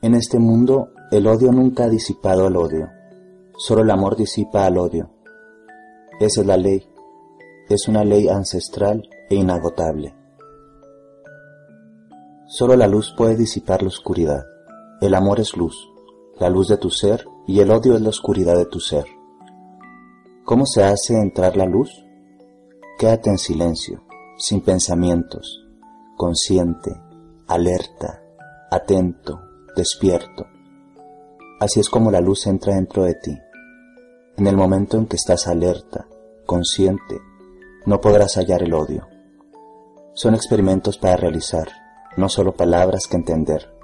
En este mundo, el odio nunca ha disipado el odio. Solo el amor disipa al odio. Esa es la ley. Es una ley ancestral e inagotable. Solo la luz puede disipar la oscuridad. El amor es luz, la luz de tu ser, y el odio es la oscuridad de tu ser. ¿Cómo se hace entrar la luz? Quédate en silencio, sin pensamientos, consciente, alerta, atento, despierto. Así es como la luz entra dentro de ti. En el momento en que estás alerta, consciente, no podrás hallar el odio. Son experimentos para realizar, no solo palabras que entender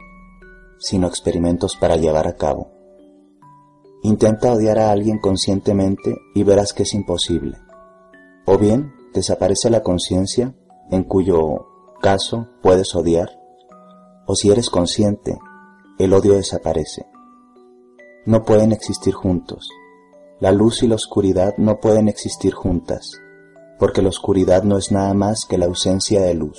sino experimentos para llevar a cabo. Intenta odiar a alguien conscientemente y verás que es imposible. O bien desaparece la conciencia, en cuyo caso puedes odiar, o si eres consciente, el odio desaparece. No pueden existir juntos. La luz y la oscuridad no pueden existir juntas, porque la oscuridad no es nada más que la ausencia de luz.